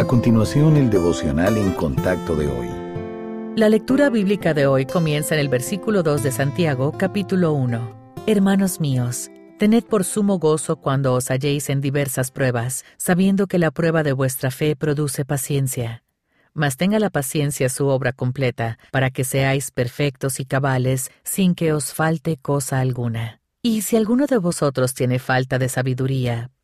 A continuación, el devocional en contacto de hoy. La lectura bíblica de hoy comienza en el versículo 2 de Santiago, capítulo 1. Hermanos míos, tened por sumo gozo cuando os halléis en diversas pruebas, sabiendo que la prueba de vuestra fe produce paciencia. Mas tenga la paciencia su obra completa, para que seáis perfectos y cabales, sin que os falte cosa alguna. Y si alguno de vosotros tiene falta de sabiduría,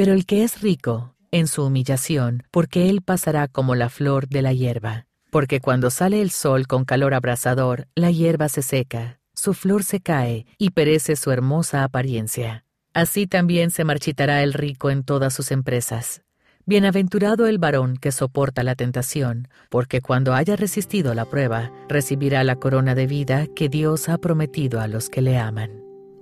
pero el que es rico, en su humillación, porque él pasará como la flor de la hierba. Porque cuando sale el sol con calor abrasador, la hierba se seca, su flor se cae y perece su hermosa apariencia. Así también se marchitará el rico en todas sus empresas. Bienaventurado el varón que soporta la tentación, porque cuando haya resistido la prueba, recibirá la corona de vida que Dios ha prometido a los que le aman.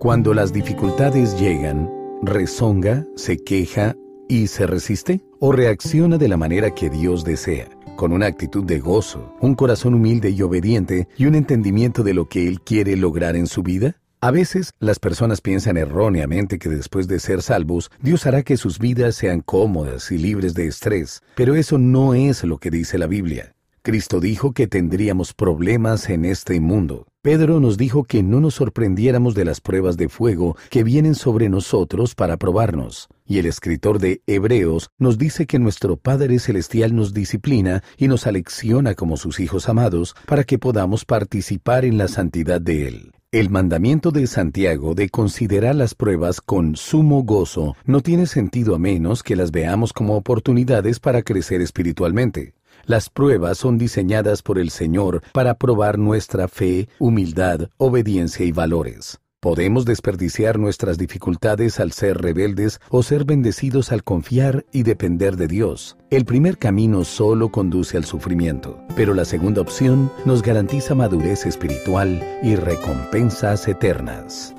Cuando las dificultades llegan, rezonga, se queja y se resiste? ¿O reacciona de la manera que Dios desea, con una actitud de gozo, un corazón humilde y obediente y un entendimiento de lo que Él quiere lograr en su vida? A veces las personas piensan erróneamente que después de ser salvos, Dios hará que sus vidas sean cómodas y libres de estrés, pero eso no es lo que dice la Biblia. Cristo dijo que tendríamos problemas en este mundo. Pedro nos dijo que no nos sorprendiéramos de las pruebas de fuego que vienen sobre nosotros para probarnos. Y el escritor de Hebreos nos dice que nuestro Padre Celestial nos disciplina y nos alecciona como sus hijos amados para que podamos participar en la santidad de Él. El mandamiento de Santiago de considerar las pruebas con sumo gozo no tiene sentido a menos que las veamos como oportunidades para crecer espiritualmente. Las pruebas son diseñadas por el Señor para probar nuestra fe, humildad, obediencia y valores. Podemos desperdiciar nuestras dificultades al ser rebeldes o ser bendecidos al confiar y depender de Dios. El primer camino solo conduce al sufrimiento, pero la segunda opción nos garantiza madurez espiritual y recompensas eternas.